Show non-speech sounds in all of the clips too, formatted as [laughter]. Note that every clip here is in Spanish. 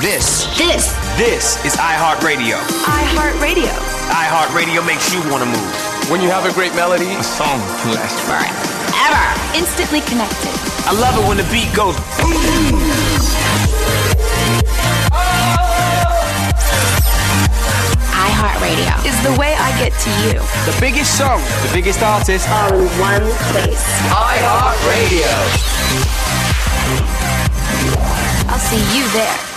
This. This. This is iHeartRadio. iHeartRadio. iHeartRadio makes you want to move. When you have a great melody, a song can last forever. Instantly connected. I love it when the beat goes boom. iHeartRadio is the way I get to you. The biggest song, the biggest artist. All in one place. iHeartRadio. I'll see you there.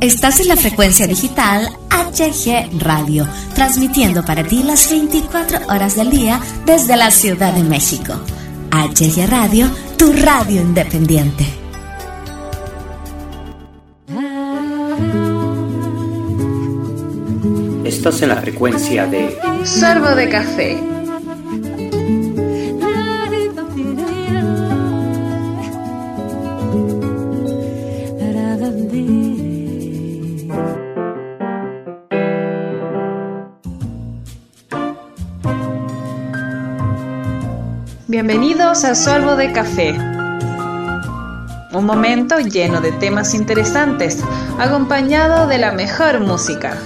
Estás en la frecuencia digital HG Radio, transmitiendo para ti las 24 horas del día desde la Ciudad de México. HG Radio, tu radio independiente. Estás en la frecuencia de Sorbo de café. Bienvenidos a Sorbo de Café. Un momento lleno de temas interesantes, acompañado de la mejor música.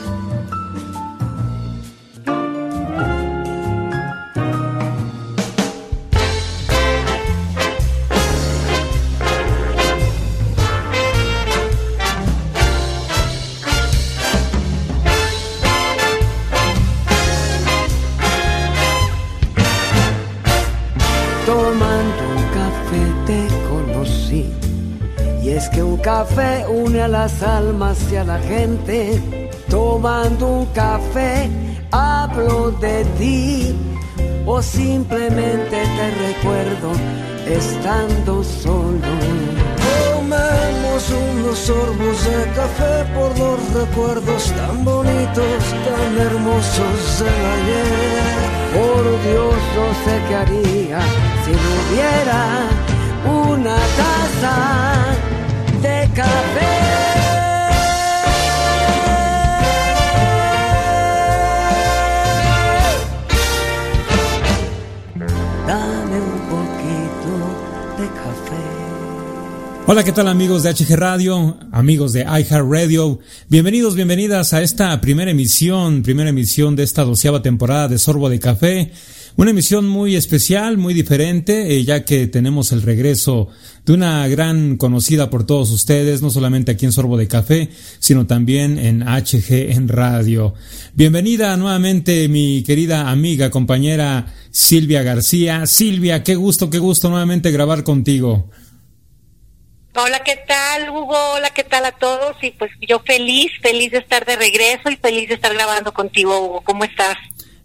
Café une a las almas y a la gente. Tomando un café hablo de ti. O simplemente te recuerdo estando solo. Tomemos unos sorbos de café por los recuerdos tan bonitos, tan hermosos del ayer. Por Dios, no sé qué haría si no hubiera una taza Hola, ¿qué tal amigos de HG Radio, amigos de iHeart Radio? Bienvenidos, bienvenidas a esta primera emisión, primera emisión de esta doceava temporada de Sorbo de Café. Una emisión muy especial, muy diferente, eh, ya que tenemos el regreso de una gran conocida por todos ustedes, no solamente aquí en Sorbo de Café, sino también en HG en Radio. Bienvenida nuevamente mi querida amiga, compañera Silvia García. Silvia, qué gusto, qué gusto nuevamente grabar contigo. Hola, ¿qué tal, Hugo? Hola, ¿qué tal a todos? Y pues yo feliz, feliz de estar de regreso y feliz de estar grabando contigo, Hugo. ¿Cómo estás?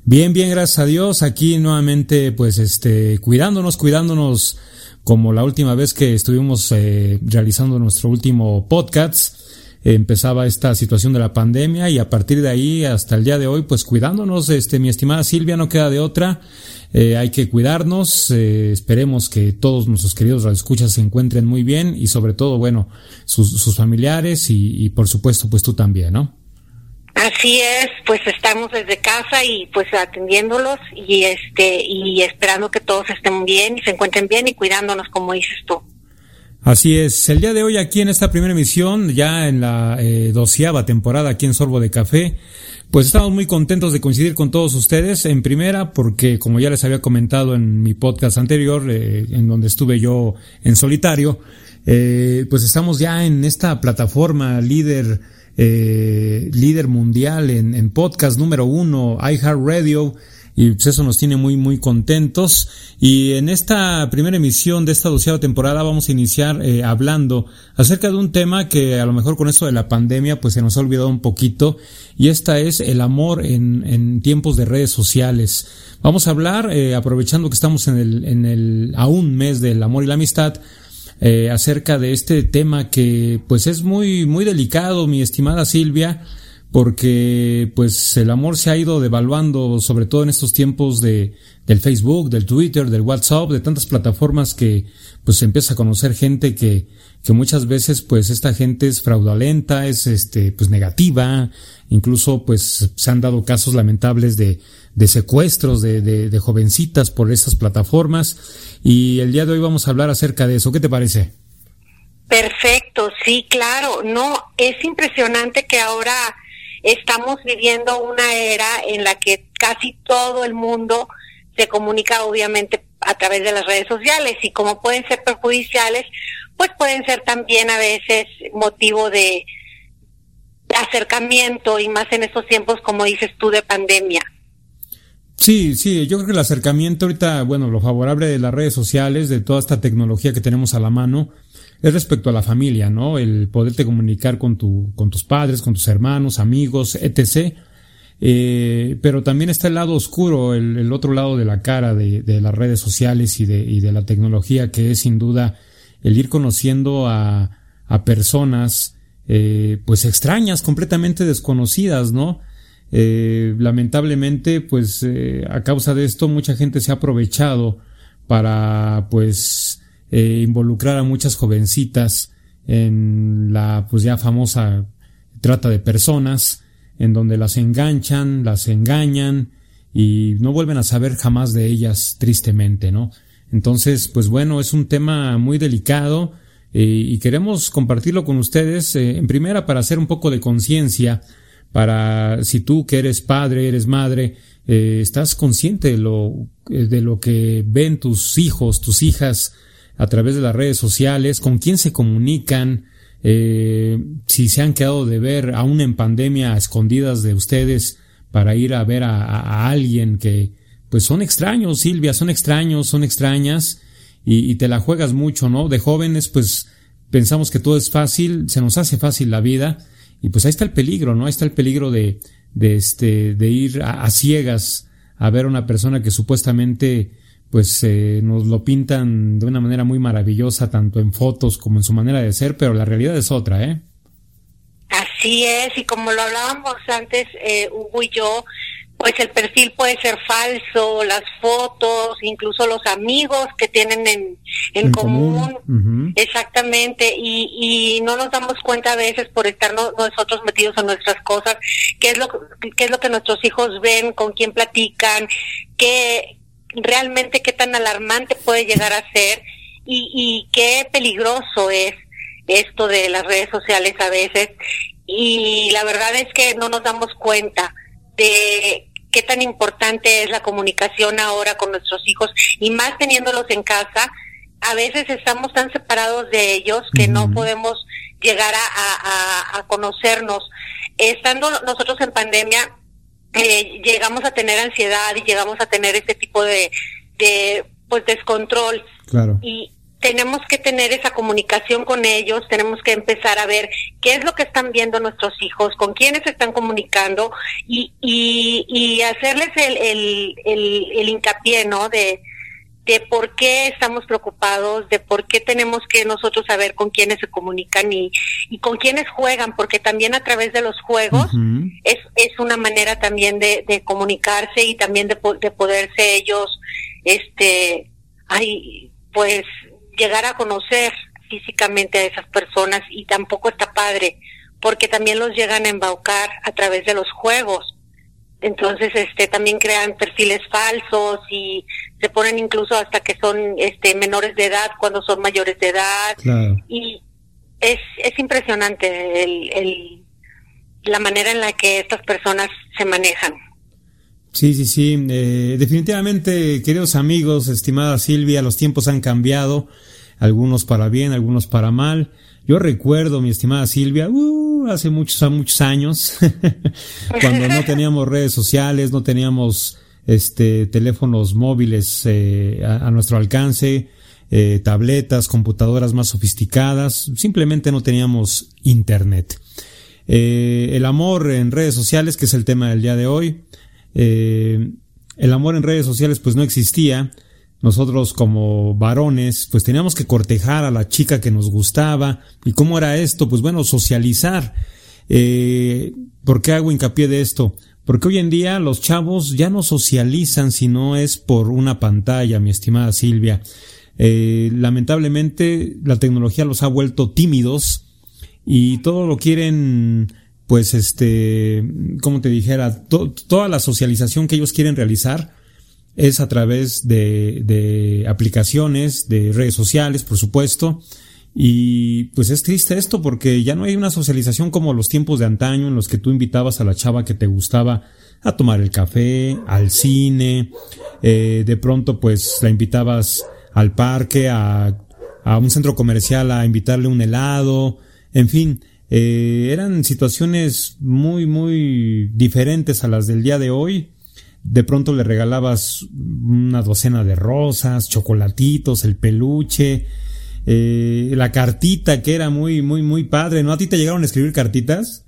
Bien, bien, gracias a Dios. Aquí nuevamente, pues, este, cuidándonos, cuidándonos, como la última vez que estuvimos eh, realizando nuestro último podcast. empezaba esta situación de la pandemia y a partir de ahí hasta el día de hoy, pues cuidándonos, este, mi estimada Silvia, no queda de otra. Eh, hay que cuidarnos, eh, esperemos que todos nuestros queridos radioescuchas se encuentren muy bien y sobre todo, bueno, sus, sus familiares y, y por supuesto, pues tú también, ¿no? Así es, pues estamos desde casa y pues atendiéndolos y este y esperando que todos estén bien y se encuentren bien y cuidándonos como dices tú. Así es, el día de hoy aquí en esta primera emisión, ya en la eh, doceava temporada aquí en Sorbo de Café, pues estamos muy contentos de coincidir con todos ustedes. En primera, porque como ya les había comentado en mi podcast anterior, eh, en donde estuve yo en solitario, eh, pues estamos ya en esta plataforma líder, eh, líder mundial en, en podcast número uno, iHeartRadio, y pues eso nos tiene muy muy contentos. Y en esta primera emisión de esta doceava temporada vamos a iniciar eh, hablando acerca de un tema que a lo mejor con esto de la pandemia pues se nos ha olvidado un poquito y esta es el amor en, en tiempos de redes sociales. Vamos a hablar eh, aprovechando que estamos en el en el a un mes del amor y la amistad eh, acerca de este tema que pues es muy muy delicado mi estimada Silvia porque pues el amor se ha ido devaluando sobre todo en estos tiempos de del Facebook, del Twitter, del WhatsApp, de tantas plataformas que pues se empieza a conocer gente que que muchas veces pues esta gente es fraudulenta, es este pues negativa, incluso pues se han dado casos lamentables de de secuestros de, de, jovencitas por estas plataformas y el día de hoy vamos a hablar acerca de eso. ¿Qué te parece? Perfecto, sí, claro. No, es impresionante que ahora estamos viviendo una era en la que casi todo el mundo se comunica obviamente a través de las redes sociales y como pueden ser perjudiciales, pues pueden ser también a veces motivo de acercamiento y más en estos tiempos, como dices tú, de pandemia. Sí, sí, yo creo que el acercamiento ahorita, bueno, lo favorable de las redes sociales, de toda esta tecnología que tenemos a la mano, es respecto a la familia, ¿no? El poderte comunicar con tu, con tus padres, con tus hermanos, amigos, etc. Eh, pero también está el lado oscuro, el, otro lado de la cara de, de las redes sociales y de, y de la tecnología, que es sin duda el ir conociendo a, a personas, eh, pues extrañas, completamente desconocidas, ¿no? Eh, lamentablemente, pues eh, a causa de esto mucha gente se ha aprovechado para, pues, eh, involucrar a muchas jovencitas en la, pues ya famosa trata de personas, en donde las enganchan, las engañan y no vuelven a saber jamás de ellas, tristemente, ¿no? Entonces, pues bueno, es un tema muy delicado y queremos compartirlo con ustedes en primera para hacer un poco de conciencia, para si tú que eres padre, eres madre, eh, estás consciente de lo, de lo que ven tus hijos, tus hijas a través de las redes sociales, con quién se comunican, si se han quedado de ver aún en pandemia escondidas de ustedes para ir a ver a alguien que, pues son extraños, Silvia, son extraños, son extrañas y, te la juegas mucho, ¿no? De jóvenes, pues pensamos que todo es fácil, se nos hace fácil la vida y pues ahí está el peligro, ¿no? Ahí está el peligro de, de este, de ir a, ciegas a ver a una persona que supuestamente pues eh, nos lo pintan de una manera muy maravillosa, tanto en fotos como en su manera de ser, pero la realidad es otra, ¿eh? Así es, y como lo hablábamos antes, eh, Hugo y yo, pues el perfil puede ser falso, las fotos, incluso los amigos que tienen en, en, común, exactamente, y, y no nos damos cuenta a veces por estar nosotros metidos en nuestras cosas, qué es lo qué es lo que nuestros hijos ven, con quién platican, qué realmente qué tan alarmante puede llegar a ser y, y qué peligroso es esto de las redes sociales a veces. Y la verdad es que no nos damos cuenta de qué tan importante es la comunicación ahora con nuestros hijos y más teniéndolos en casa, a veces estamos tan separados de ellos que no podemos llegar a, conocernos. Estando nosotros en pandemia, eh, llegamos a tener ansiedad y llegamos a tener este tipo de, de pues descontrol. Claro. Y, tenemos que tener esa comunicación con ellos, tenemos que empezar a ver qué es lo que están viendo nuestros hijos, con quiénes se están comunicando y, y, y hacerles el, el, el, hincapié, ¿no? De, de por qué estamos preocupados, de por qué tenemos que nosotros saber con quiénes se comunican y, y con quiénes juegan, porque también a través de los juegos es, es una manera también de, de comunicarse y también de, de poderse ellos, este, ay, pues llegar a conocer físicamente a esas personas y tampoco está padre porque también los llegan a embaucar a través de los juegos. Entonces, este, también crean perfiles falsos y se ponen incluso hasta que son, este, menores de edad cuando son mayores de edad. Y es, es impresionante el, el, la manera en la que estas personas se manejan. Sí, sí, sí. Eh, definitivamente, queridos amigos, estimada Silvia, los tiempos han cambiado, algunos para bien, algunos para mal. Yo recuerdo, mi estimada Silvia, uh, hace muchos, muchos años, [laughs] cuando no [laughs] teníamos redes sociales, no teníamos este teléfonos móviles eh, a, nuestro alcance, eh, tabletas, computadoras más sofisticadas, simplemente no teníamos internet. el amor en redes sociales, que es el tema del día de hoy, eh, el amor en redes sociales pues no existía. Nosotros como varones pues teníamos que cortejar a la chica que nos gustaba. ¿Y cómo era esto? Pues bueno, socializar. Eh, ¿Por qué hago hincapié de esto? Porque hoy en día los chavos ya no socializan si no es por una pantalla, mi estimada Silvia. Eh, lamentablemente la tecnología los ha vuelto tímidos y todo lo quieren pues este, como te dijera, toda la socialización que ellos quieren realizar es a través de, de aplicaciones, de redes sociales, por supuesto, Y pues es triste esto porque ya no hay una socialización como los tiempos de antaño en los que tú invitabas a la chava que te gustaba a tomar el café, al cine, eh, de pronto pues la invitabas al parque, a, a, un centro comercial a invitarle un helado, en fin, eh, eran situaciones muy, muy diferentes a las del día de hoy. De pronto le regalabas una docena de rosas, chocolatitos, el peluche, eh, la cartita que era muy, muy, muy padre, ¿no? ¿A ti te llegaron a escribir cartitas?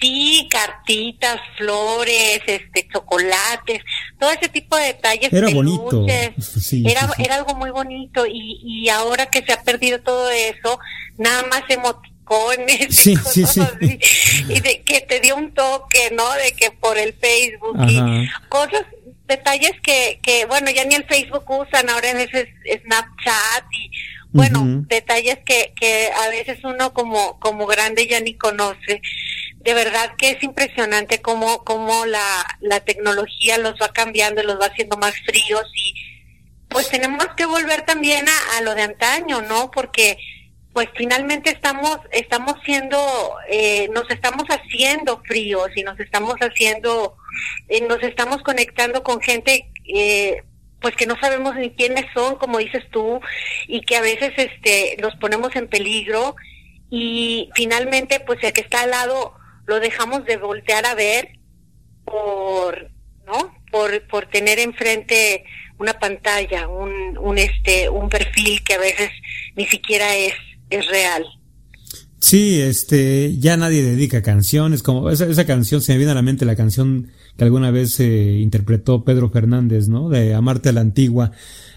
Sí, cartitas, flores, este, chocolates, todo ese tipo de detalles. Era bonito. [laughs] era, era algo muy bonito y, y ahora que se ha perdido todo eso, nada más emoticones [laughs] sí, sí, sí. y de que te dio un toque, ¿no? De que por el Facebook y cosas, detalles que, que, bueno, ya ni el Facebook usan, ahora en ese Snapchat y bueno, detalles que, que a veces uno como, como grande ya ni conoce. De verdad que es impresionante cómo, cómo la, la tecnología los va cambiando y los va haciendo más fríos y pues tenemos que volver también a, a lo de antaño, ¿no? Porque pues finalmente estamos estamos siendo eh, nos estamos haciendo fríos y nos estamos haciendo eh, nos estamos conectando con gente eh, pues que no sabemos ni quiénes son, como dices tú, y que a veces este los ponemos en peligro y finalmente pues el que está al lado lo dejamos de voltear a ver por, ¿no? Por, por tener enfrente una pantalla, un, un este un perfil que a veces ni siquiera es es real. Sí, este, ya nadie dedica canciones, como esa, esa canción, se me viene a la mente la canción que alguna vez eh, interpretó Pedro Fernández, ¿no? De Amarte a la Antigua.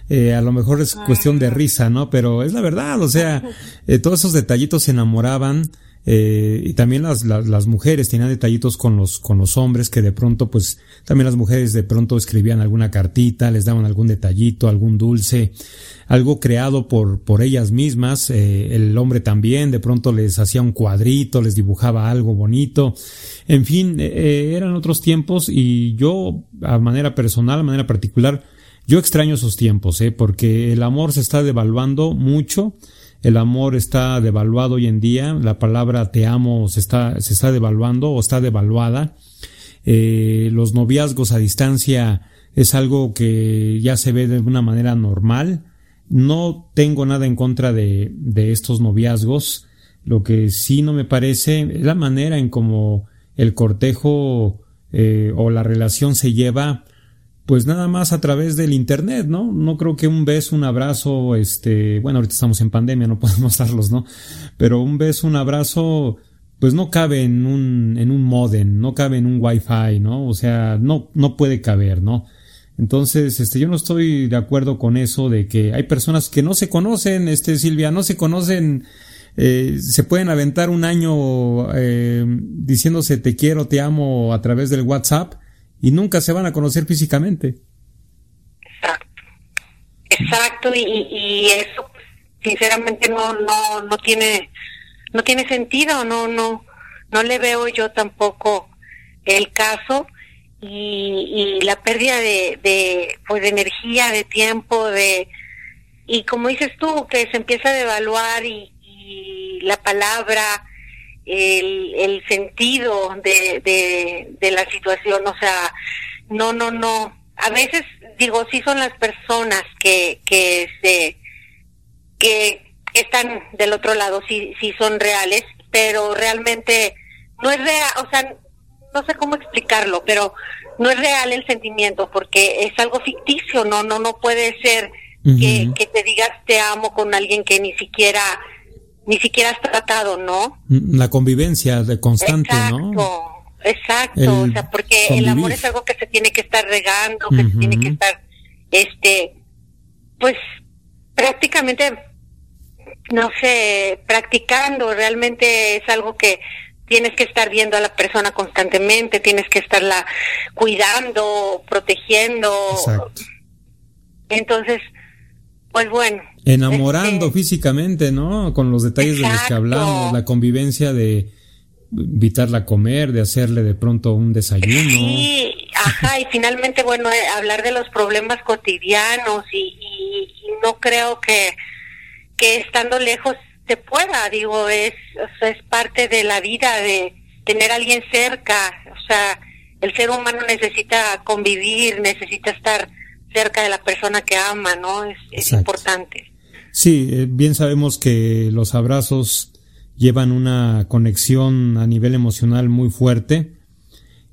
Eh, a lo mejor es cuestión de risa, ¿no? Pero es la verdad, o sea, [laughs] eh, todos esos detallitos se enamoraban, eh, y también las, las, las, mujeres tenían detallitos con los, con los hombres que de pronto, pues, también las mujeres de pronto escribían alguna cartita, les daban algún detallito, algún dulce, algo creado por, por ellas mismas, eh, el hombre también, de pronto les hacía un cuadrito, les dibujaba algo bonito, en fin, eh, eh eran otros tiempos y yo, a manera personal, a manera particular, yo extraño esos tiempos, eh, porque el amor se está devaluando mucho, el amor está devaluado hoy en día, la palabra te amo se está, se está devaluando o está devaluada, eh, los noviazgos a distancia es algo que ya se ve de una manera normal, no tengo nada en contra de, de estos noviazgos, lo que sí no me parece es la manera en cómo el cortejo eh, o la relación se lleva pues nada más a través del internet, ¿no? No creo que un beso, un abrazo, este, bueno, ahorita estamos en pandemia, no [laughs] podemos darlos, ¿no? Pero un beso, un abrazo, pues no cabe en un, en un modem, no cabe en un wifi, ¿no? O sea, no, no puede caber, ¿no? Entonces, este, yo no estoy de acuerdo con eso de que hay personas que no se conocen, este, Silvia, no se conocen, eh, se pueden aventar un año eh, diciéndose te quiero, te amo a través del WhatsApp, y nunca se van a conocer físicamente. Exacto, exacto, y, y eso sinceramente no, no, no tiene, no tiene sentido, no, no, no le veo yo tampoco el caso y, y la pérdida de, de, pues de energía, de tiempo, de, y como dices tú, que se empieza a devaluar y, y la palabra, el, el sentido de, de, de la situación, o sea, no, no, no. A veces digo, sí son las personas que, que se, que están del otro lado, sí, sí son reales, pero realmente no es real, o sea, no sé cómo explicarlo, pero no es real el sentimiento porque es algo ficticio, no, no, no puede ser que, que te digas te amo con alguien que ni siquiera ni siquiera has tratado, ¿no? La convivencia de constante, exacto, ¿no? Exacto, o sea, porque el amor es algo que se tiene que estar regando, que se tiene que estar, este, pues prácticamente, no sé, practicando, realmente es algo que tienes que estar viendo a la persona constantemente, tienes que estarla cuidando, protegiendo. Exacto. Entonces, pues bueno. Enamorando este, físicamente, ¿no? Con los detalles exacto. de los que hablamos, la convivencia de invitarla a comer, de hacerle de pronto un desayuno. Sí, ajá, y finalmente, bueno, eh, hablar de los problemas cotidianos y, y, y, no creo que, que estando lejos se pueda, digo, es, es parte de la vida de tener a alguien cerca, o sea, el ser humano necesita convivir, necesita estar cerca de la persona que ama, ¿no? Es, importante. Sí, eh, bien sabemos que los abrazos llevan una conexión a nivel emocional muy fuerte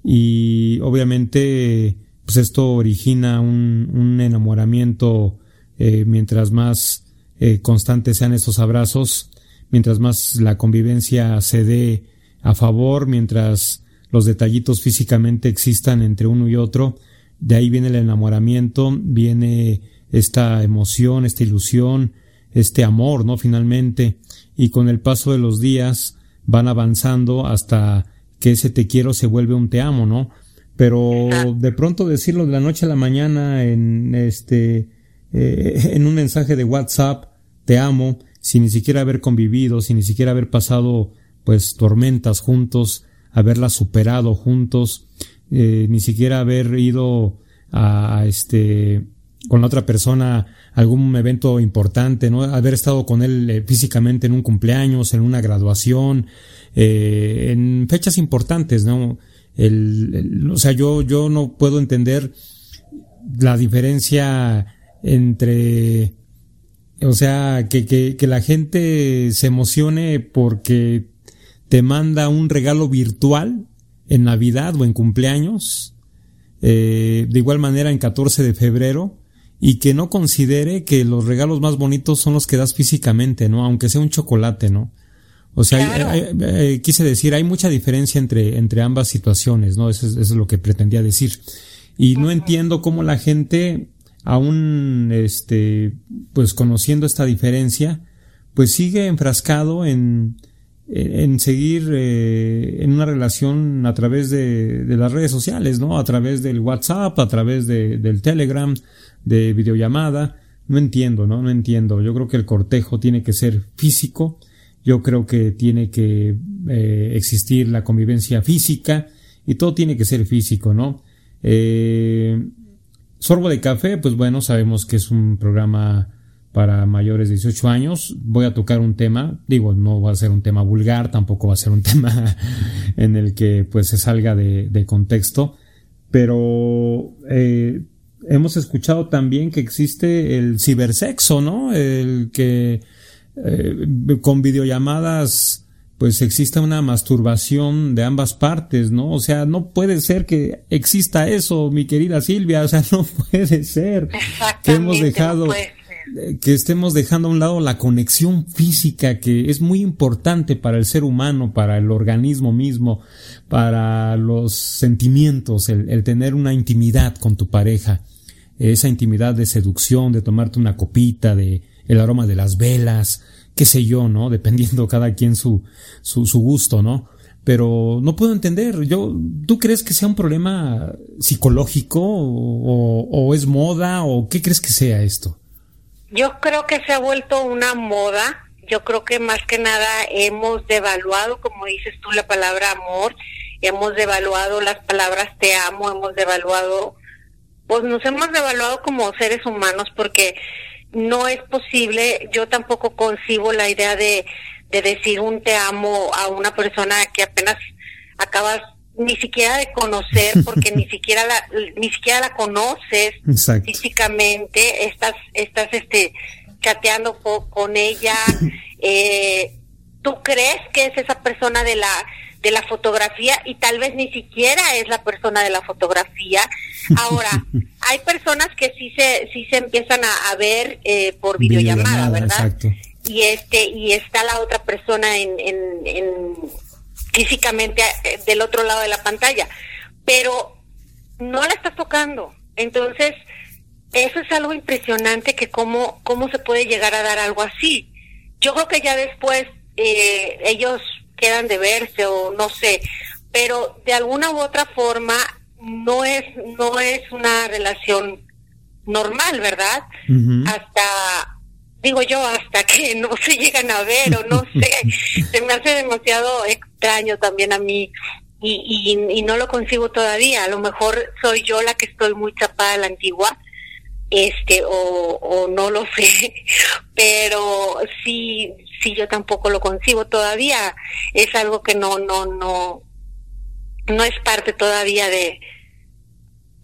y obviamente pues esto origina un, enamoramiento eh, mientras más eh, constantes sean estos abrazos, mientras más la convivencia se dé a favor, mientras los detallitos físicamente existan entre uno y otro, de ahí viene el enamoramiento, viene esta emoción, esta ilusión, este amor, ¿no? Finalmente, y con el paso de los días van avanzando hasta que ese te quiero se vuelve un te amo, ¿no? Pero de pronto decirlo de la noche a la mañana en este, eh, en un mensaje de WhatsApp, te amo, sin ni siquiera haber convivido, sin ni siquiera haber pasado, pues, tormentas juntos, haberla superado juntos, eh, ni siquiera haber ido a, este con la otra persona algún evento importante, ¿no? Haber estado con él eh, físicamente en un cumpleaños, en una graduación, eh, en fechas importantes, ¿no? El, o sea, yo, yo no puedo entender la diferencia entre, o sea, que, que, que la gente se emocione porque te manda un regalo virtual en Navidad o en cumpleaños, eh, de igual manera en 14 de febrero, y que no considere que los regalos más bonitos son los que das físicamente, ¿no? Aunque sea un chocolate, ¿no? O sea, eh, quise decir, hay mucha diferencia entre, entre ambas situaciones, ¿no? Eso es, lo que pretendía decir. Y no entiendo cómo la gente, aún, este, pues conociendo esta diferencia, pues sigue enfrascado en, en seguir eh, en una relación a través de, las redes sociales, ¿no? A través del WhatsApp, a través de, del Telegram, de videollamada. No entiendo, ¿no? No entiendo. Yo creo que el cortejo tiene que ser físico. Yo creo que tiene que eh, existir la convivencia física y todo tiene que ser físico, ¿no? Eh, Sorbo de Café, pues bueno, sabemos que es un programa para mayores de 18 años. Voy a tocar un tema, digo, no va a ser un tema vulgar, tampoco va a ser un [laughs] tema en el que pues se salga de, contexto, pero eh, hemos escuchado también que existe el cibersexo, ¿no? El que eh, con videollamadas pues exista una masturbación de ambas partes, ¿no? O sea, no puede ser que exista eso, mi querida Silvia, o sea, [laughs] no puede ser que hemos dejado que estemos dejando a un lado la conexión física que es muy importante para el ser humano, para el organismo mismo, para los sentimientos, el, tener una intimidad con tu pareja, esa intimidad de seducción, de tomarte una copita, de el aroma de las velas, qué sé yo, ¿no? [laughs] Dependiendo cada quien su, su, su gusto, ¿no? Pero no puedo entender, yo, ¿tú crees que sea un problema psicológico o, o es moda o qué crees que sea esto? Yo creo que se ha vuelto una moda. Yo creo que más que nada hemos devaluado, como dices tú, la palabra amor. Hemos devaluado las palabras te amo. Hemos devaluado, pues nos hemos devaluado como seres humanos porque no es posible. Yo tampoco concibo la idea de, de decir un te amo a una persona que apenas acabas ni siquiera de conocer [laughs] porque ni siquiera la ni siquiera la conoces físicamente. Estás estás este chateando con ella. [laughs] Eh, tú crees que es esa persona de la de la fotografía y tal vez ni siquiera es la persona de la fotografía [laughs] ahora hay personas que sí se sí se empiezan a, ver eh, por videollamada, verdad y este y está la otra persona en, en físicamente eh, del otro lado de la pantalla, pero no la estás tocando. Entonces, eso es algo impresionante que cómo, cómo se puede llegar a dar algo así. Yo creo que ya después eh, ellos quedan de verse o no sé, pero de alguna u otra forma no es, no es una relación normal, ¿verdad? Hasta digo yo, hasta que [laughs] no se llegan a ver o no sé, [laughs] se me hace demasiado extraño también a mí y, y, no lo consigo todavía. A lo mejor soy yo la que estoy muy chapada a la antigua este o, o no lo [laughs] sé pero sí sí yo tampoco lo concibo todavía. Es algo que no no no no es parte todavía de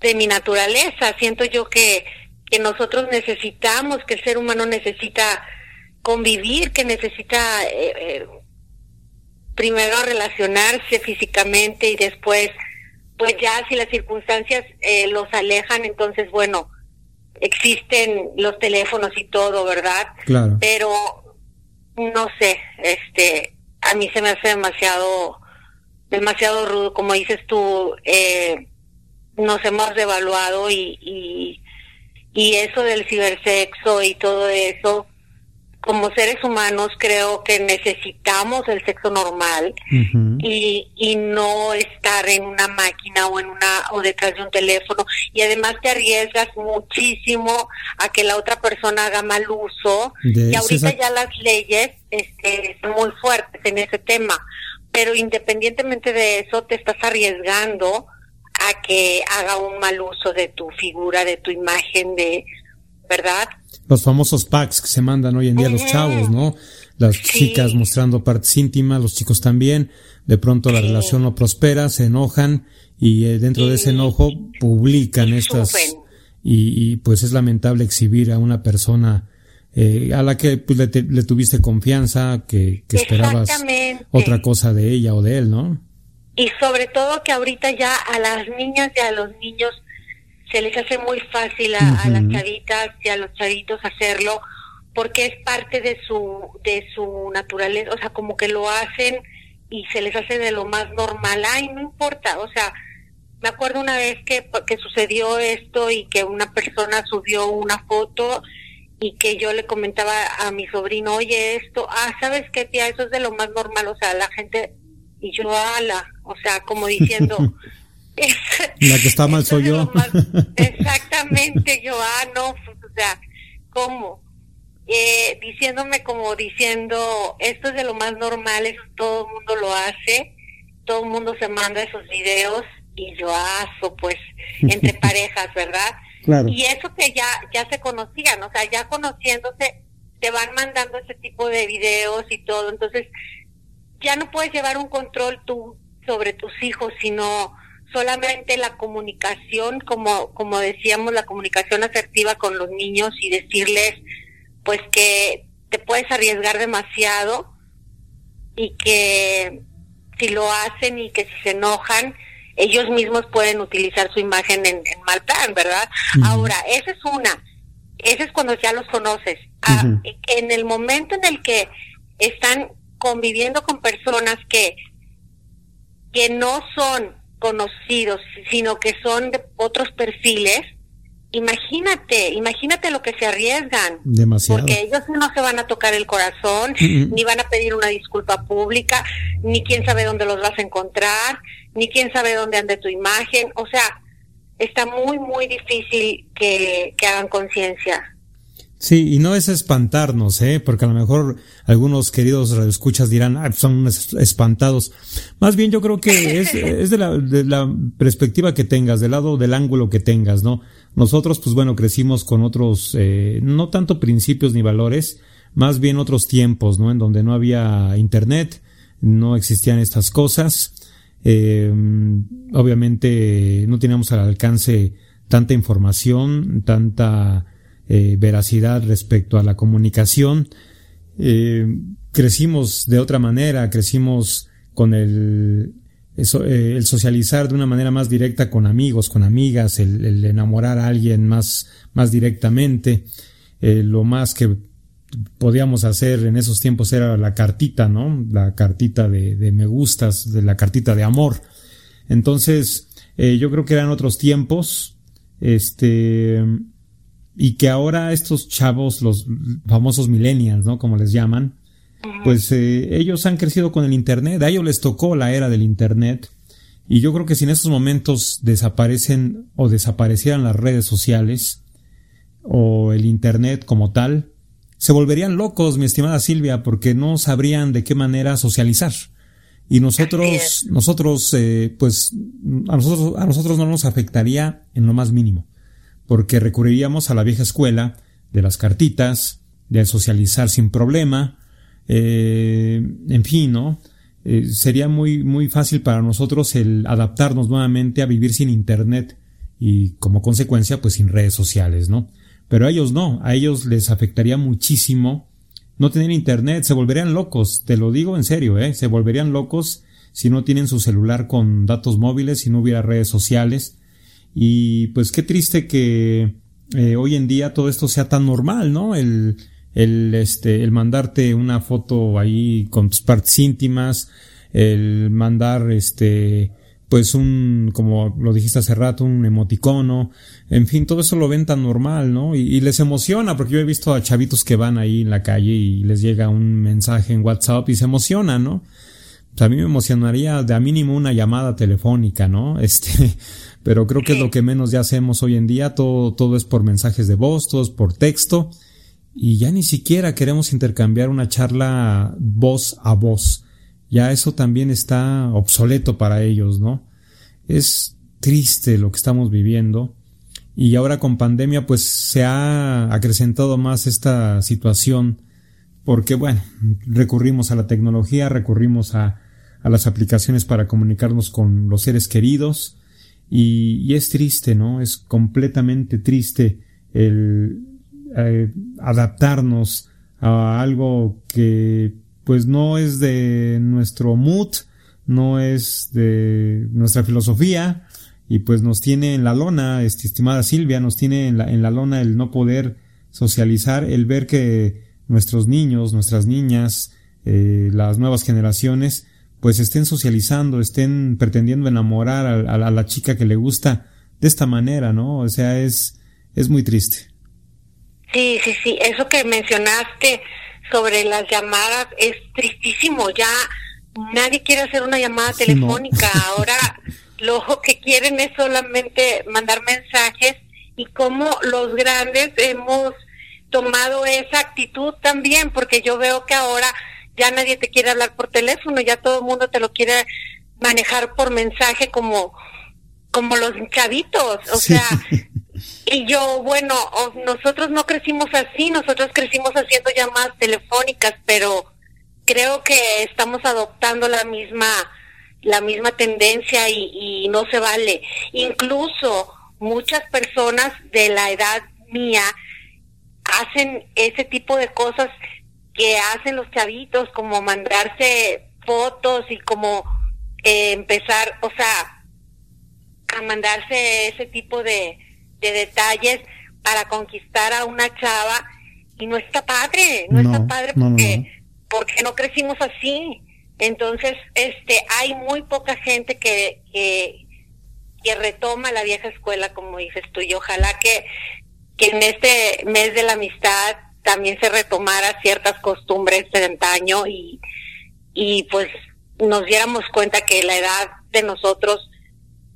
de mi naturaleza. Siento yo que que nosotros necesitamos que el ser humano necesita convivir que necesita eh, eh, primero relacionarse físicamente y después pues ya si las circunstancias eh, los alejan entonces bueno existen los teléfonos y todo, ¿verdad? Claro. Pero no sé, este, a mí se me hace demasiado, demasiado rudo, como dices tú, eh, nos hemos devaluado y, y, y eso del cibersexo y todo eso, como seres humanos creo que necesitamos el sexo normal y, y no estar en una máquina o en una o detrás de un teléfono. Y además te arriesgas muchísimo a que la otra persona haga mal uso. Y ahorita ya las leyes este, son muy fuertes en ese tema. Pero independientemente de eso te estás arriesgando a que haga un mal uso de tu figura de tu imagen de verdad los famosos packs que se mandan hoy en día los chavos, ¿no? Las chicas mostrando partes íntimas, los chicos también. De pronto la relación no prospera, se enojan y eh, dentro de ese enojo publican estas. Y, pues es lamentable exhibir a una persona eh, a la que pues, le, tuviste confianza, que, que esperabas otra cosa de ella o de él, ¿no? Y sobre todo que ahorita ya a las niñas y a los niños se les hace muy fácil a, las chavitas y a los chavitos hacerlo porque es parte de su de su naturaleza, o sea, como que lo hacen y se les hace de lo más normal. Ay, no importa, o sea, me acuerdo una vez que, que sucedió esto y que una persona subió una foto y que yo le comentaba a mi sobrino, oye, esto, ah, ¿sabes qué, tía? Eso es de lo más normal, o sea, la gente, y yo, ala, o sea, como [laughs] diciendo, [laughs] La que está mal soy yo. [laughs] exactamente, yo, ah, no, pues, o sea, ¿cómo? Eh, diciéndome como diciendo, esto es de lo más normal, eso todo el mundo lo hace, todo el mundo se manda esos videos y yo aso, pues, entre [laughs] parejas, ¿verdad? Y eso que ya, ya se conocían, o sea, ya conociéndose, te van mandando ese tipo de videos y todo, entonces ya no puedes llevar un control tú sobre tus hijos, sino solamente la comunicación, como, como decíamos, la comunicación asertiva con los niños y decirles, pues que te puedes arriesgar demasiado y que si lo hacen y que si se enojan, ellos mismos pueden utilizar su imagen en, mal plan, ¿verdad? Ahora, esa es una, esa es cuando ya los conoces. Ah, en el momento en el que están conviviendo con personas que, que no son conocidos, sino que son de otros perfiles, imagínate, imagínate lo que se arriesgan. Demasiado. Porque ellos no se van a tocar el corazón, ni van a pedir una disculpa pública, ni quién sabe dónde los vas a encontrar, ni quién sabe dónde ande tu imagen. O sea, está muy, muy difícil que, que hagan conciencia. Sí, y no es espantarnos, ¿eh? Porque a lo mejor algunos queridos radioescuchas dirán, ah, son espantados. Más bien yo creo que es, es de, la, de la perspectiva que tengas, del lado del ángulo que tengas, ¿no? Nosotros, pues bueno, crecimos con otros, eh, no tanto principios ni valores, más bien otros tiempos, ¿no? En donde no había internet, no existían estas cosas, eh, obviamente no teníamos al alcance tanta información, tanta eh, veracidad respecto a la comunicación. Eh, crecimos de otra manera, crecimos con el, eh, el socializar de una manera más directa con amigos, con amigas, el, enamorar a alguien más, más directamente. lo más que podíamos hacer en esos tiempos era la cartita, ¿no? La cartita de, de me gustas, de la cartita de amor. Entonces, yo creo que eran otros tiempos. Este, y que ahora estos chavos, los famosos millennials, ¿no? Como les llaman, pues eh, ellos han crecido con el Internet, a ellos les tocó la era del Internet, y yo creo que si en estos momentos desaparecen o desaparecieran las redes sociales o el Internet como tal, se volverían locos, mi estimada Silvia, porque no sabrían de qué manera socializar. Y nosotros, nosotros, eh, pues, a nosotros, a nosotros no nos afectaría en lo más mínimo porque recurriríamos a la vieja escuela de las cartitas, de socializar sin problema, eh, en fin, ¿no? Eh, sería muy, muy fácil para nosotros el adaptarnos nuevamente a vivir sin internet y como consecuencia pues sin redes sociales, ¿no? Pero a ellos no, a ellos les afectaría muchísimo no tener internet, se volverían locos, te lo digo en serio, ¿eh? Se volverían locos si no tienen su celular con datos móviles, si no hubiera redes sociales. Y pues qué triste que eh, hoy en día todo esto sea tan normal, ¿no? El, el, este, el mandarte una foto ahí con tus partes íntimas, el mandar, este, pues un, como lo dijiste hace rato, un emoticono, en fin, todo eso lo ven tan normal, ¿no? Y, les emociona, porque yo he visto a chavitos que van ahí en la calle y les llega un mensaje en WhatsApp y se emocionan, ¿no? Pues a mí me emocionaría de a mínimo una llamada telefónica, ¿no? [laughs] Este, pero creo que es lo que menos ya hacemos hoy en día, todo, todo es por mensajes de voz, todo es por texto, y ya ni siquiera queremos intercambiar una charla voz a voz. Ya eso también está obsoleto para ellos, ¿no? Es triste lo que estamos viviendo. Y ahora con pandemia pues se ha acrecentado más esta situación porque bueno, recurrimos a la tecnología, recurrimos a, a las aplicaciones para comunicarnos con los seres queridos y, es triste, ¿no? Es completamente triste el eh, adaptarnos a algo que pues no es de nuestro mood, no es de nuestra filosofía y pues nos tiene en la lona, estimada Silvia, nos tiene en la, en la lona el no poder socializar, el ver que nuestros niños, nuestras niñas, eh, las nuevas generaciones, pues estén socializando, estén pretendiendo enamorar a, a, la chica que le gusta de esta manera, ¿no? O sea, es, es muy triste. Sí, sí, sí, eso que mencionaste sobre las llamadas es tristísimo. Ya nadie quiere hacer una llamada telefónica. [laughs] Ahora lo que quieren es solamente mandar mensajes y como los grandes hemos tomado esa actitud también, porque yo veo que ahora ya nadie te quiere hablar por teléfono, ya todo el mundo te lo quiere manejar por mensaje como como los chavitos, o sea, y yo, bueno, nosotros no crecimos así, nosotros crecimos haciendo llamadas telefónicas, pero creo que estamos adoptando la misma la misma tendencia y, y no se vale. Incluso muchas personas de la edad mía hacen ese tipo de cosas que hacen los chavitos, como mandarse fotos y como eh, empezar, o sea, a mandarse ese tipo de, de detalles para conquistar a una chava y no está padre, no, está padre porque no, porque no crecimos así. Entonces, este, hay muy poca gente que, que, que retoma la vieja escuela, como dices tú, y ojalá que, que en este mes de la amistad también se retomara ciertas costumbres de antaño y, y pues nos diéramos cuenta que la edad de nosotros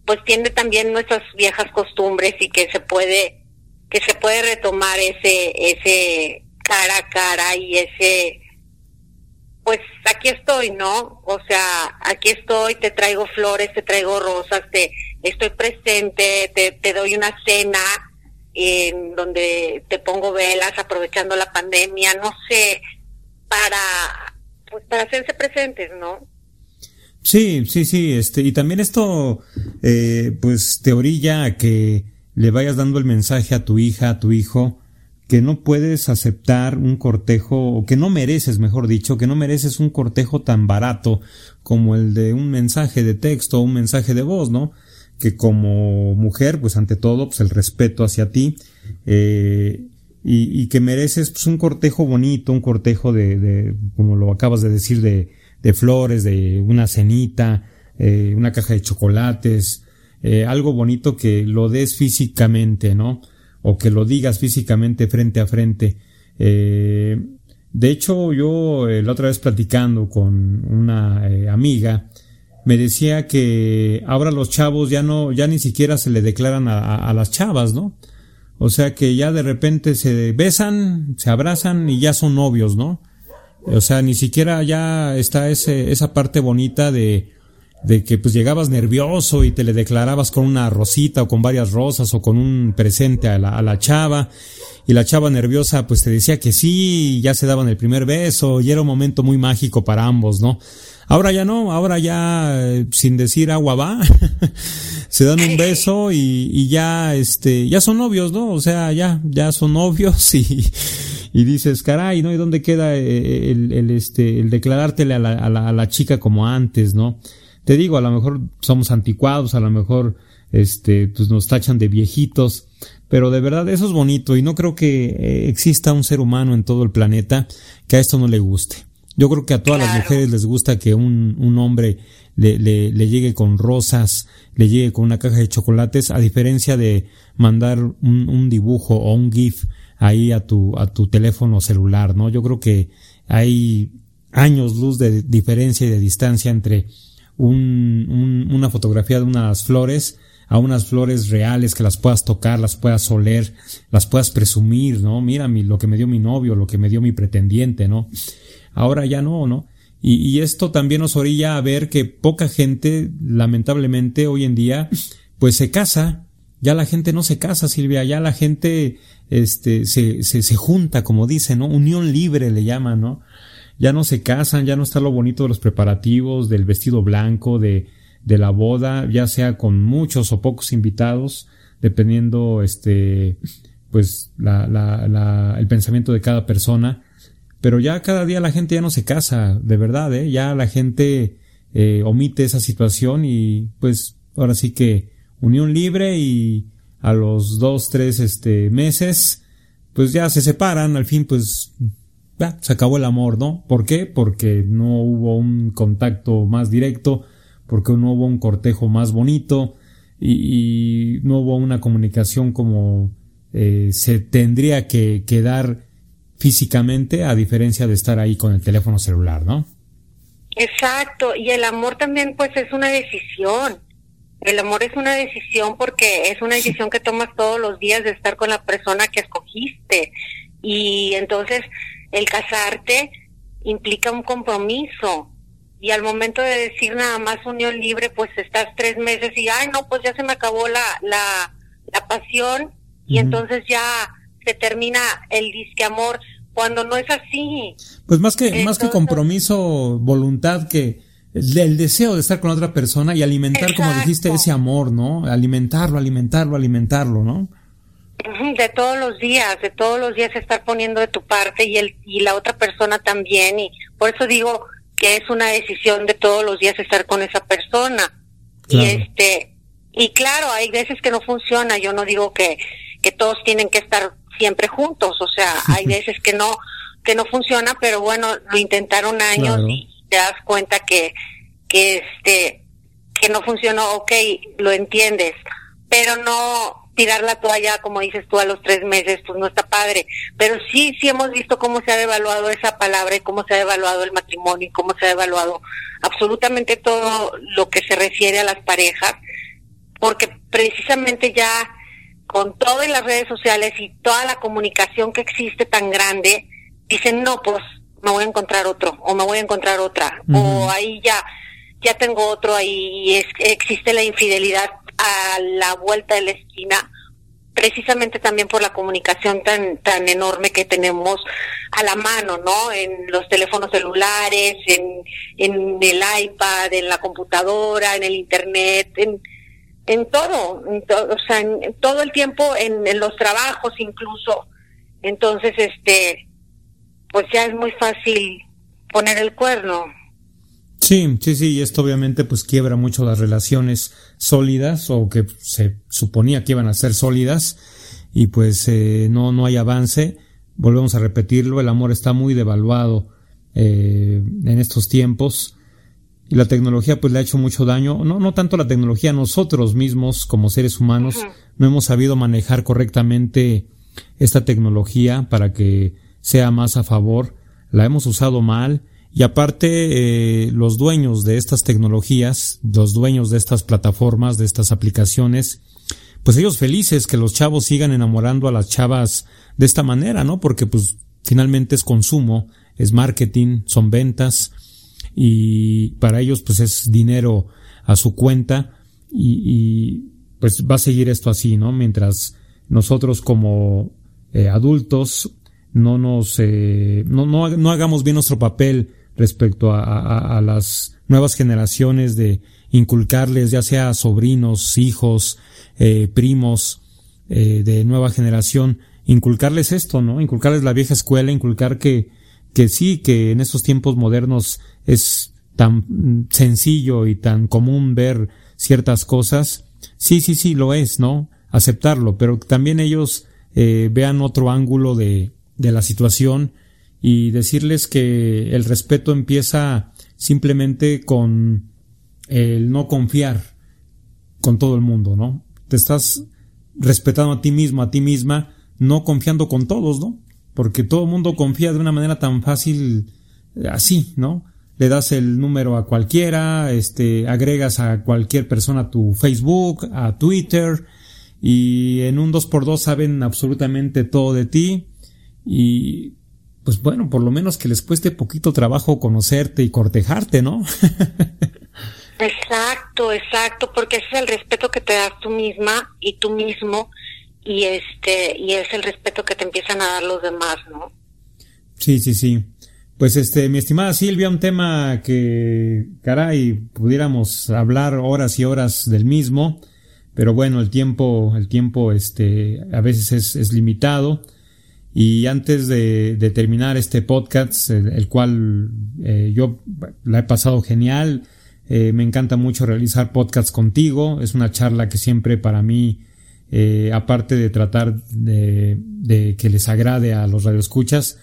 pues tiene también nuestras viejas costumbres y que se puede que se puede retomar ese ese cara a cara y ese pues aquí estoy, ¿no? O sea, aquí estoy, te traigo flores, te traigo rosas, te estoy presente, te, te doy una cena en donde te pongo velas aprovechando la pandemia, no sé, para pues para hacerse presentes, ¿no? Sí, sí, sí, este, y también esto, eh, pues te orilla a que le vayas dando el mensaje a tu hija, a tu hijo, que no puedes aceptar un cortejo, o que no mereces, mejor dicho, que no mereces un cortejo tan barato como el de un mensaje de texto o un mensaje de voz, ¿no? Que como mujer, pues ante todo, pues el respeto hacia ti, eh, y, y, que mereces pues un cortejo bonito, un cortejo de, de, como lo acabas de decir, de, de flores, de una cenita, eh, una caja de chocolates, eh, algo bonito que lo des físicamente, ¿no? O que lo digas físicamente frente a frente. Eh, de hecho, yo la otra vez platicando con una amiga, me decía que ahora los chavos ya no, ya ni siquiera se le declaran a, las chavas, ¿no? O sea que ya de repente se besan, se abrazan y ya son novios, ¿no? O sea, ni siquiera ya está ese, esa parte bonita de, de que pues llegabas nervioso y te le declarabas con una rosita o con varias rosas o con un presente a la, a la chava y la chava nerviosa pues te decía que sí, ya se daban el primer beso y era un momento muy mágico para ambos, ¿no? Ahora ya no, ahora ya eh, sin decir agua va, [laughs] se dan un [laughs] beso y, y, ya este, ya son novios, ¿no? O sea, ya, ya son novios [laughs] y, y dices, caray, ¿no? ¿Y dónde queda eh, el, el, este, el declarártele a la, a la, a la chica como antes, ¿no? Te digo, a lo mejor somos anticuados, a lo mejor este, pues nos tachan de viejitos, pero de verdad eso es bonito y no creo que eh, exista un ser humano en todo el planeta que a esto no le guste. Yo creo que a todas las mujeres les gusta que un, un hombre le, le, le, llegue con rosas, le llegue con una caja de chocolates, a diferencia de mandar un, un dibujo o un GIF ahí a tu, a tu teléfono celular, ¿no? Yo creo que hay años luz de diferencia y de distancia entre un, un, una fotografía de unas flores a unas flores reales que las puedas tocar, las puedas oler, las puedas presumir, ¿no? Mira mi, lo que me dio mi novio, lo que me dio mi pretendiente, ¿no? Ahora ya no, ¿no? Y, y esto también nos orilla a ver que poca gente, lamentablemente, hoy en día, pues se casa. Ya la gente no se casa, Silvia, ya la gente, este, se, se, se junta, como dicen, ¿no? Unión libre le llaman, ¿no? Ya no se casan, ya no está lo bonito de los preparativos, del vestido blanco, de, de la boda, ya sea con muchos o pocos invitados, dependiendo, este, pues, la, la, la, el pensamiento de cada persona. Pero ya cada día la gente ya no se casa, de verdad, ¿eh? Ya la gente eh, omite esa situación y, pues, ahora sí que unión libre y a los dos, tres, este, meses, pues ya se separan, al fin, pues, ya, se acabó el amor, ¿no? ¿Por qué? Porque no hubo un contacto más directo, porque no hubo un cortejo más bonito y, y no hubo una comunicación como eh, se tendría que, que dar físicamente a diferencia de estar ahí con el teléfono celular, ¿no? Exacto, y el amor también pues es una decisión. El amor es una decisión porque es una decisión que tomas todos los días de estar con la persona que escogiste. Y entonces el casarte implica un compromiso, y al momento de decir nada más unión libre, pues estás tres meses y, ay, no, pues ya se me acabó la, la, la pasión y entonces ya se termina el disque amor cuando no es así. Pues más que, entonces, más que compromiso, voluntad que el, el, deseo de estar con otra persona y alimentar, exacto. como dijiste, ese amor, ¿no? Alimentarlo, alimentarlo, alimentarlo, ¿no? De todos los días, de todos los días estar poniendo de tu parte y el y la otra persona también y por eso digo, que es una decisión de todos los días estar con esa persona. Claro. Y este, y claro, hay veces que no funciona, yo no digo que, que todos tienen que estar siempre juntos, o sea, [laughs] hay veces que no, que no funciona, pero bueno, lo intentaron años claro. y te das cuenta que, que este, que no funcionó, ok, lo entiendes, pero no, tirar la toalla, como dices tú, a los tres meses, pues no está padre. Pero sí, sí hemos visto cómo se ha devaluado esa palabra y cómo se ha devaluado el matrimonio y cómo se ha devaluado absolutamente todo lo que se refiere a las parejas, porque precisamente ya con todas las redes sociales y toda la comunicación que existe tan grande, dicen, no, pues me voy a encontrar otro, o me voy a encontrar otra, uh -huh. o ahí ya, ya tengo otro ahí, y es, existe la infidelidad a la vuelta de la esquina precisamente también por la comunicación tan tan enorme que tenemos a la mano, ¿no? En los teléfonos celulares, en, en el iPad, en la computadora, en el internet, en, en todo, o sea, en todo el tiempo, en, en, los trabajos incluso. Entonces, este, pues ya es muy fácil poner el cuerno. Sí, sí, sí, y esto obviamente pues quiebra mucho las relaciones sólidas o que se suponía que iban a ser sólidas y pues eh, no, no hay avance. Volvemos a repetirlo, el amor está muy devaluado eh, en estos tiempos y la tecnología pues le ha hecho mucho daño. No, no tanto la tecnología, nosotros mismos como seres humanos uh -huh. no hemos sabido manejar correctamente esta tecnología para que sea más a favor. La hemos usado mal y aparte, eh, los dueños de estas tecnologías, los dueños de estas plataformas, de estas aplicaciones, pues ellos felices que los chavos sigan enamorando a las chavas de esta manera, ¿no? Porque pues finalmente es consumo, es marketing, son ventas. y para ellos pues es dinero a su cuenta y, y pues va a seguir esto así, ¿no? Mientras nosotros como eh, adultos no nos eh, no, no, no, hagamos bien nuestro papel respecto a, a, a, las nuevas generaciones de inculcarles ya sea sobrinos, hijos, eh, primos eh, de nueva generación, inculcarles esto, ¿no? Inculcarles la vieja escuela, inculcar que que sí, que en estos tiempos modernos es tan sencillo y tan común ver ciertas cosas. Sí, sí, sí, lo es, ¿no? Aceptarlo, pero también ellos eh, vean otro ángulo de, de la situación y decirles que el respeto empieza simplemente con el no confiar con todo el mundo, ¿no? Te estás respetando a ti mismo, a ti misma, no confiando con todos, ¿no? Porque todo el mundo confía de una manera tan fácil eh, así, ¿no? Le das el número a cualquiera, este, agregas a cualquier persona a tu Facebook, a Twitter, y en un 2x2 saben absolutamente todo de ti y pues bueno, por lo menos que les cueste poquito trabajo conocerte y cortejarte, ¿no? exacto, exacto, porque ese es el respeto que te das tú misma y tú mismo y este y es el respeto que te empiezan a dar los demás, ¿no? Sí, sí, sí. Pues este, mi estimada Silvia, un tema que, caray, pudiéramos hablar horas y horas del mismo pero bueno, el tiempo, el tiempo, este, a veces es, es limitado. Y antes de, terminar este podcast, el, cual eh, yo la he pasado genial, eh, me encanta mucho realizar podcasts contigo. Es una charla que siempre para mí, eh, aparte de tratar de, que les agrade a los radioescuchas,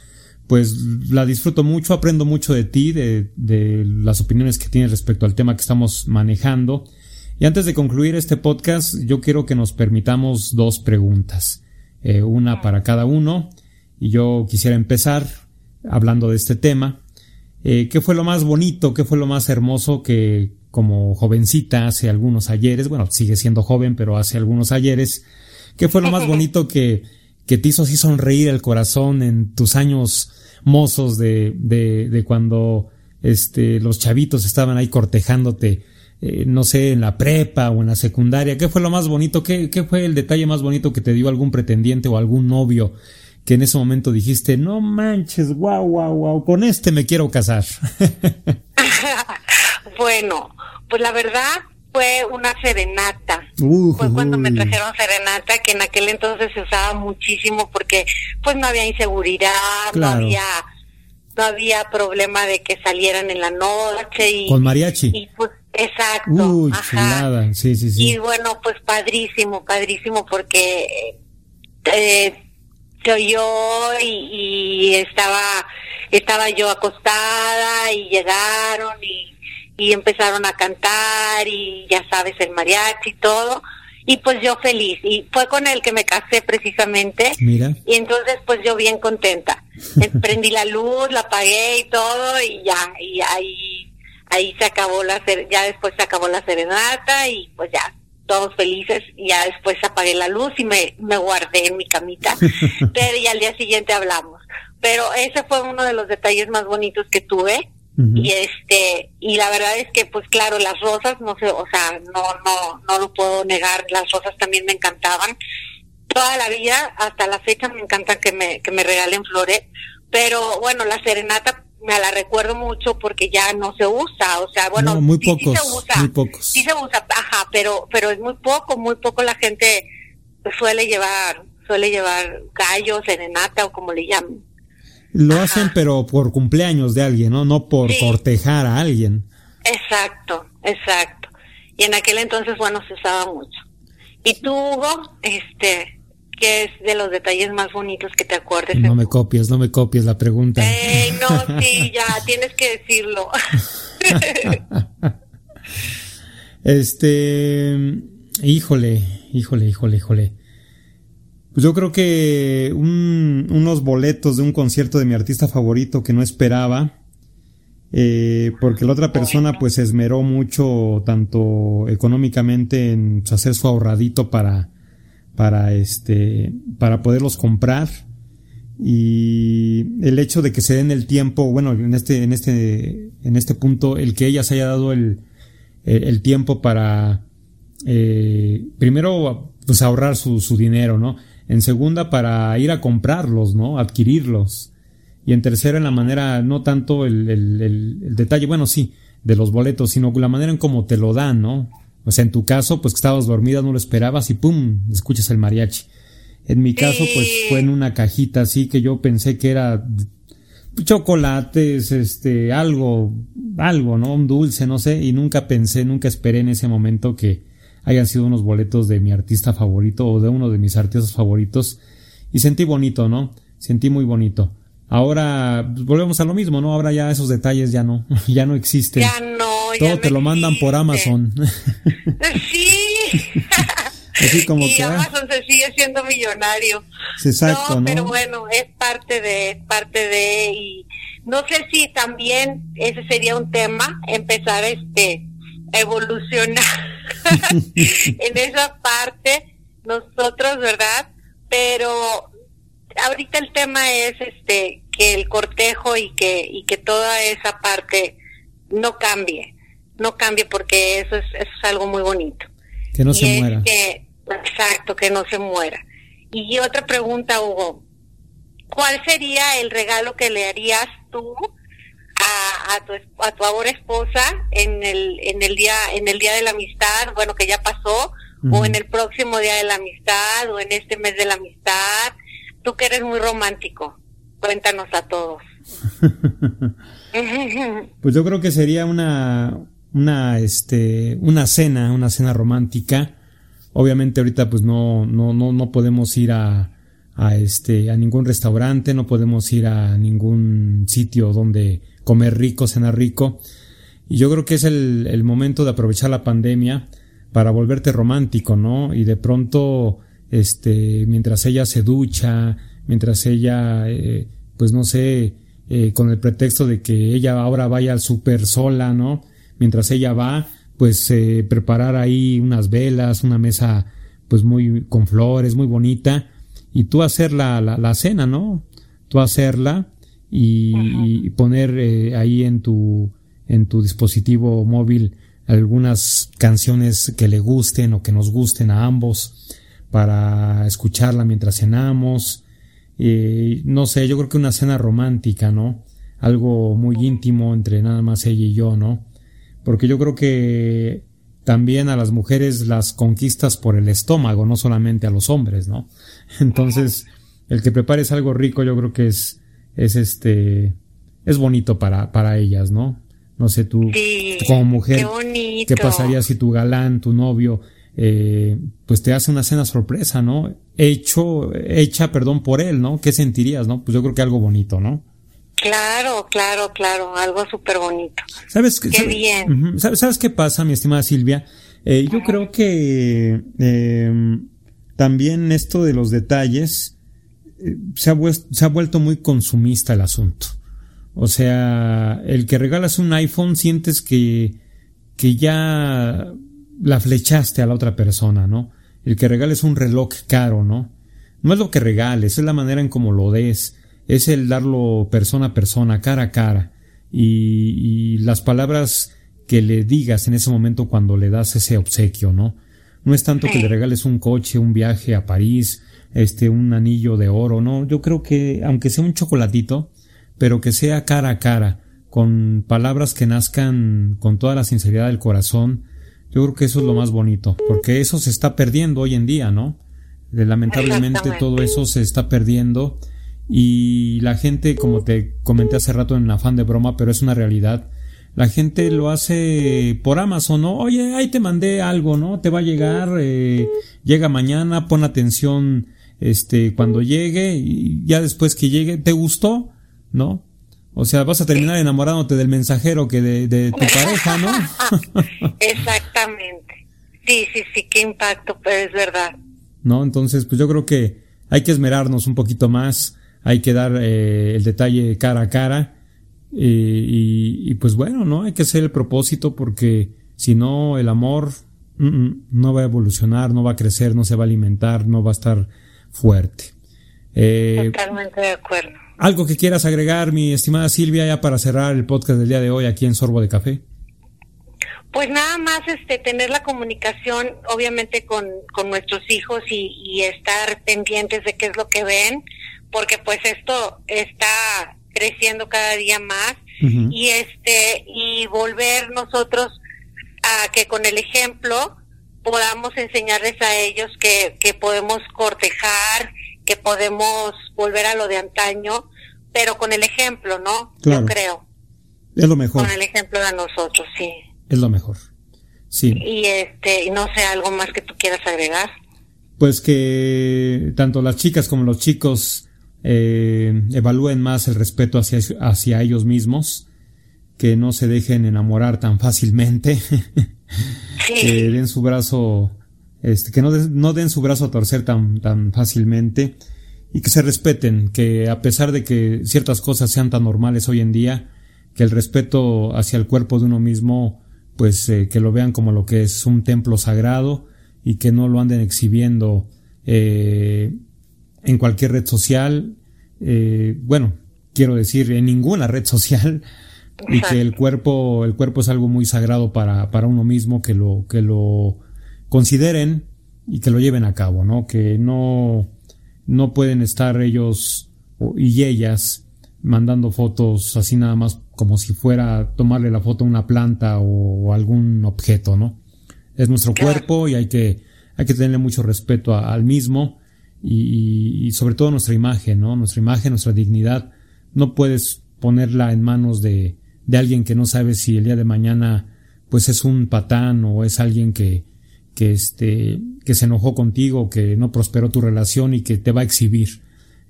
pues la disfruto mucho, aprendo mucho de ti, de, de las opiniones que tienes respecto al tema que estamos manejando. Y antes de concluir este podcast, yo quiero que nos permitamos dos preguntas, eh, una para cada uno. Y yo quisiera empezar hablando de este tema. Eh, ¿Qué fue lo más bonito, qué fue lo más hermoso que como jovencita hace algunos ayeres, bueno, sigue siendo joven, pero hace algunos ayeres, qué fue lo más [laughs] bonito que, que te hizo así sonreír el corazón en tus años mozos de, de, de cuando este, los chavitos estaban ahí cortejándote eh, no sé, en la prepa o en la secundaria? ¿Qué fue lo más bonito? ¿Qué, ¿Qué fue el detalle más bonito que te dio algún pretendiente o algún novio que en ese momento dijiste, no manches, guau, guau, guau, con este me quiero casar? [laughs] bueno, pues la verdad fue una serenata. fue cuando me trajeron serenata, que en aquel entonces se usaba muchísimo porque pues no había inseguridad, no había no había problema de que salieran en la noche y con mariachi. Y pues Exacto. Uy, Sí, sí, sí. Y bueno, pues padrísimo, padrísimo porque eh, se oyó y, y, estaba estaba yo acostada y llegaron y, y empezaron a cantar y ya sabes el mariachi y todo. Y pues yo feliz. Y fue con el que me casé precisamente. Mira. y entonces pues yo bien contenta. [laughs] Prendí la luz la apagué y todo y ya y ahí ahí se acabó la ya después se acabó la serenata y pues ya todos felices y ya después apagué la luz y me, me guardé en mi camita. [laughs] Pero y al día siguiente hablamos. Pero ese fue uno de los detalles más bonitos que tuve. Y este y la verdad es que pues claro las rosas no sé o sea no no no lo puedo negar las rosas también me encantaban. Toda la vida hasta la fecha me encanta que me que me regalen flores. Pero bueno la serenata me la recuerdo mucho porque ya no se usa, o sea, bueno, muy sí, pocos, se usa, muy pocos. sí se usa, ajá, pero pero es muy poco, muy poco la gente suele llevar, suele llevar gallo, serenata o como le llaman. Lo hacen pero por cumpleaños de alguien, ¿no? No por cortejar a alguien. Exacto, exacto. Y en aquel entonces, bueno, se usaba mucho. ¿Y tú, Hugo? Este, que es de los detalles más bonitos que te acuerdes. No me copies, no me copies la pregunta. No, [laughs] sí, ya, tienes que decirlo. [laughs] este, híjole, híjole, híjole, híjole. Pues yo creo que un, unos boletos de un concierto de mi artista favorito que no esperaba, eh, porque la otra persona pues se esmeró mucho, tanto económicamente en hacer su ahorradito para para este para poderlos comprar y el hecho de que se den el tiempo, bueno, en este, en este, en este punto, el que ella se haya dado el, el, tiempo para, eh, primero, pues ahorrar su, dinero, ¿no? En segunda, para ir a comprarlos, ¿no? Adquirirlos. Y en tercera, en la manera, no tanto el, el, el, detalle, bueno, sí, de los boletos, sino la manera en cómo te lo dan, ¿no? O sea, en tu caso, pues que estabas dormida, no lo esperabas y ¡pum! escuchas el mariachi. En mi caso, pues fue en una cajita así que yo pensé que era chocolates, este, algo, algo, ¿no? Un dulce, no sé, y nunca pensé, nunca esperé en ese momento que hayan sido unos boletos de mi artista favorito o de uno de mis artistas favoritos. Y sentí bonito, ¿no? Sentí muy bonito. Ahora pues, volvemos a lo mismo, ¿no? Ahora ya esos detalles ya no, [laughs] ya no existen. Ya no, Todo te lo mandan por Amazon. [laughs] Sí. Así [laughs] como y que, ah. Amazon se sigue siendo millonario. Exacto, ¿no? Pero bueno, es parte de, es parte de, y no sé si también ese sería un tema, empezar este, a evolucionar en esa parte, nosotros, ¿verdad? Pero ahorita el tema es este, que el cortejo y que, y que toda esa parte no cambie, no cambie porque eso es, eso es algo muy bonito. Que no Y se muera. que- exacto, que no se muera. Y otra pregunta, Hugo. ¿Cuál sería el regalo que le harías tú a, a tu, a tu ahora esposa en el, en el día, en el día de la amistad, bueno, que ya pasó, o en el próximo día de la amistad, o en este mes de la amistad? Tú que eres muy romántico, cuéntanos a todos. [laughs] Pues yo creo que sería una, una, este, una cena, una cena romántica. Obviamente ahorita pues no, no, no, no podemos ir a, a este, a ningún restaurante, no podemos ir a ningún sitio donde comer rico, cenar rico. Y yo creo que es el, el momento de aprovechar la pandemia para volverte romántico, ¿no? Y de pronto, este, mientras ella se ducha, mientras ella, eh, pues no sé, eh, con el pretexto de que ella ahora vaya al súper sola, ¿no? Mientras ella va, pues eh, preparar ahí unas velas, una mesa, pues muy con flores, muy bonita, y tú hacer la, la, la cena, ¿no? Tú hacerla y, y poner eh, ahí en tu, en tu dispositivo móvil algunas canciones que le gusten o que nos gusten a ambos para escucharla mientras cenamos. Eh, no sé, yo creo que una cena romántica, ¿no? Algo muy íntimo entre nada más ella y yo, ¿no? Porque yo creo que también a las mujeres las conquistas por el estómago, no solamente a los hombres, ¿no? [laughs] Entonces, el que prepares algo rico, yo creo que es, es este, es bonito para, para ellas, ¿no? No sé tú, Sí, como mujer, qué bonito. ¿qué pasaría si tu galán, tu novio, eh, pues te hace una cena sorpresa, ¿no? Hecho, hecha, perdón, por él, ¿no? ¿Qué sentirías, no? Pues yo creo que algo bonito, ¿no? Claro, claro, claro, algo súper bonito. ¿Sabes qué? Qué bien. ¿Sabes, sabes qué pasa, mi estimada Silvia? Eh, yo creo que eh, también esto de los detalles eh, se, ha, se ha vuelto muy consumista el asunto. O sea, el que regalas un iPhone sientes que, que ya la flechaste a la otra persona, ¿no? El que regales un reloj caro, ¿no? No es lo que regales, es la manera en cómo lo des, es el darlo persona a persona, cara a cara, y, y las palabras que le digas en ese momento cuando le das ese obsequio, ¿no? No es tanto que le regales un coche, un viaje a París, este, un anillo de oro, ¿no? Yo creo que, aunque sea un chocolatito, pero que sea cara a cara, con palabras que nazcan con toda la sinceridad del corazón, yo creo que eso es lo más bonito, porque eso se está perdiendo hoy en día, ¿no? Lamentablemente todo eso se está perdiendo y la gente, como te comenté hace rato en afán de broma, pero es una realidad, la gente lo hace por Amazon, ¿no? Oye, ahí te mandé algo, ¿no? Te va a llegar, eh, llega mañana, pon atención, este, cuando llegue y ya después que llegue, ¿te gustó? ¿No? O sea, vas a terminar enamorándote del mensajero que de, de tu pareja, ¿no? [laughs] Exactamente. Sí, sí, sí, qué impacto, pero es verdad. ¿no? Entonces, pues yo creo que hay que esmerarnos un poquito más, hay que dar eh, el detalle cara a cara eh, y, y, pues bueno, ¿no? Hay que hacer el propósito porque si no, el amor mm, mm, no va a evolucionar, no va a crecer, no se va a alimentar, no va a estar fuerte. Eh, Totalmente de acuerdo. ¿Algo que quieras agregar, mi estimada Silvia, ya para cerrar el podcast del día de hoy aquí en Sorbo de Café? Pues nada más este tener la comunicación, obviamente, con, con nuestros hijos y, y estar pendientes de qué es lo que ven, porque pues esto está creciendo cada día más y este y volver nosotros a que con el ejemplo podamos enseñarles a ellos que, que podemos cortejar, que podemos volver a lo de antaño, pero con el ejemplo, ¿no? Yo creo. Es lo mejor. Con el ejemplo de nosotros, sí. Es lo mejor. Sí. Y este, no sé, algo más que tú quieras agregar. Pues que tanto las chicas como los chicos eh, evalúen más el respeto hacia, hacia ellos mismos, que no se dejen enamorar tan fácilmente, [laughs] que den su brazo, este, que no, no den su brazo a torcer tan, tan fácilmente y que se respeten, que a pesar de que ciertas cosas sean tan normales hoy en día, que el respeto hacia el cuerpo de uno mismo, pues eh, que lo vean como lo que es un templo sagrado y que no lo anden exhibiendo eh, en cualquier red social, eh, bueno, quiero decir, en ninguna red social, y que el cuerpo, el cuerpo es algo muy sagrado para, para uno mismo, que lo, que lo consideren y que lo lleven a cabo, ¿no? Que no, no pueden estar ellos y ellas mandando fotos así nada más como si fuera tomarle la foto a una planta o, algún objeto, ¿no? Es nuestro cuerpo y hay que, hay que tenerle mucho respeto al mismo y, sobre todo nuestra imagen, ¿no? Nuestra imagen, nuestra dignidad, no puedes ponerla en manos de, de alguien que no sabe si el día de mañana pues es un patán o es alguien que, que este, que se enojó contigo, que no prosperó tu relación y que te va a exhibir.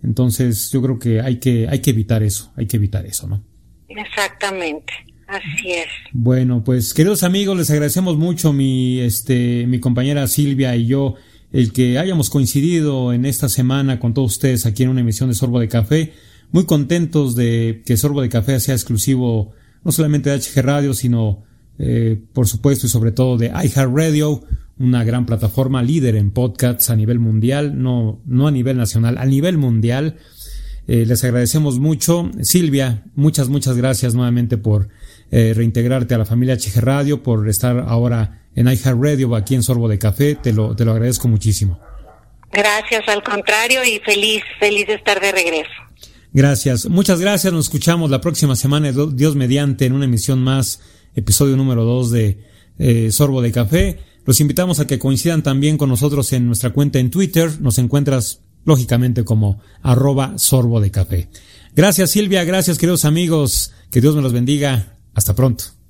Entonces, yo creo que hay que, hay que evitar eso, hay que evitar eso, ¿no? Exactamente. Así es. Bueno, pues queridos amigos, les agradecemos mucho mi este mi compañera Silvia y yo el que hayamos coincidido en esta semana con todos ustedes aquí en una emisión de Sorbo de Café. Muy contentos de que Sorbo de Café sea exclusivo no solamente de HG Radio, sino eh, por supuesto y sobre todo de iHeartRadio, una gran plataforma líder en podcasts a nivel mundial, no, no a nivel nacional, a nivel mundial. Eh, les agradecemos mucho. Silvia, muchas, muchas gracias nuevamente por eh, reintegrarte a la familia HG Radio, por estar ahora en iHeartRadio aquí en Sorbo de Café. Te lo, te lo agradezco muchísimo. Gracias, al contrario, y feliz, feliz de estar de regreso. Gracias, muchas gracias. Nos escuchamos la próxima semana, Dios mediante, en una emisión más, episodio número 2 de eh, Sorbo de Café. Los invitamos a que coincidan también con nosotros en nuestra cuenta en Twitter. Nos encuentras, lógicamente, como arroba sorbo de café. Gracias, Silvia. Gracias, queridos amigos. Que Dios me los bendiga. Hasta pronto.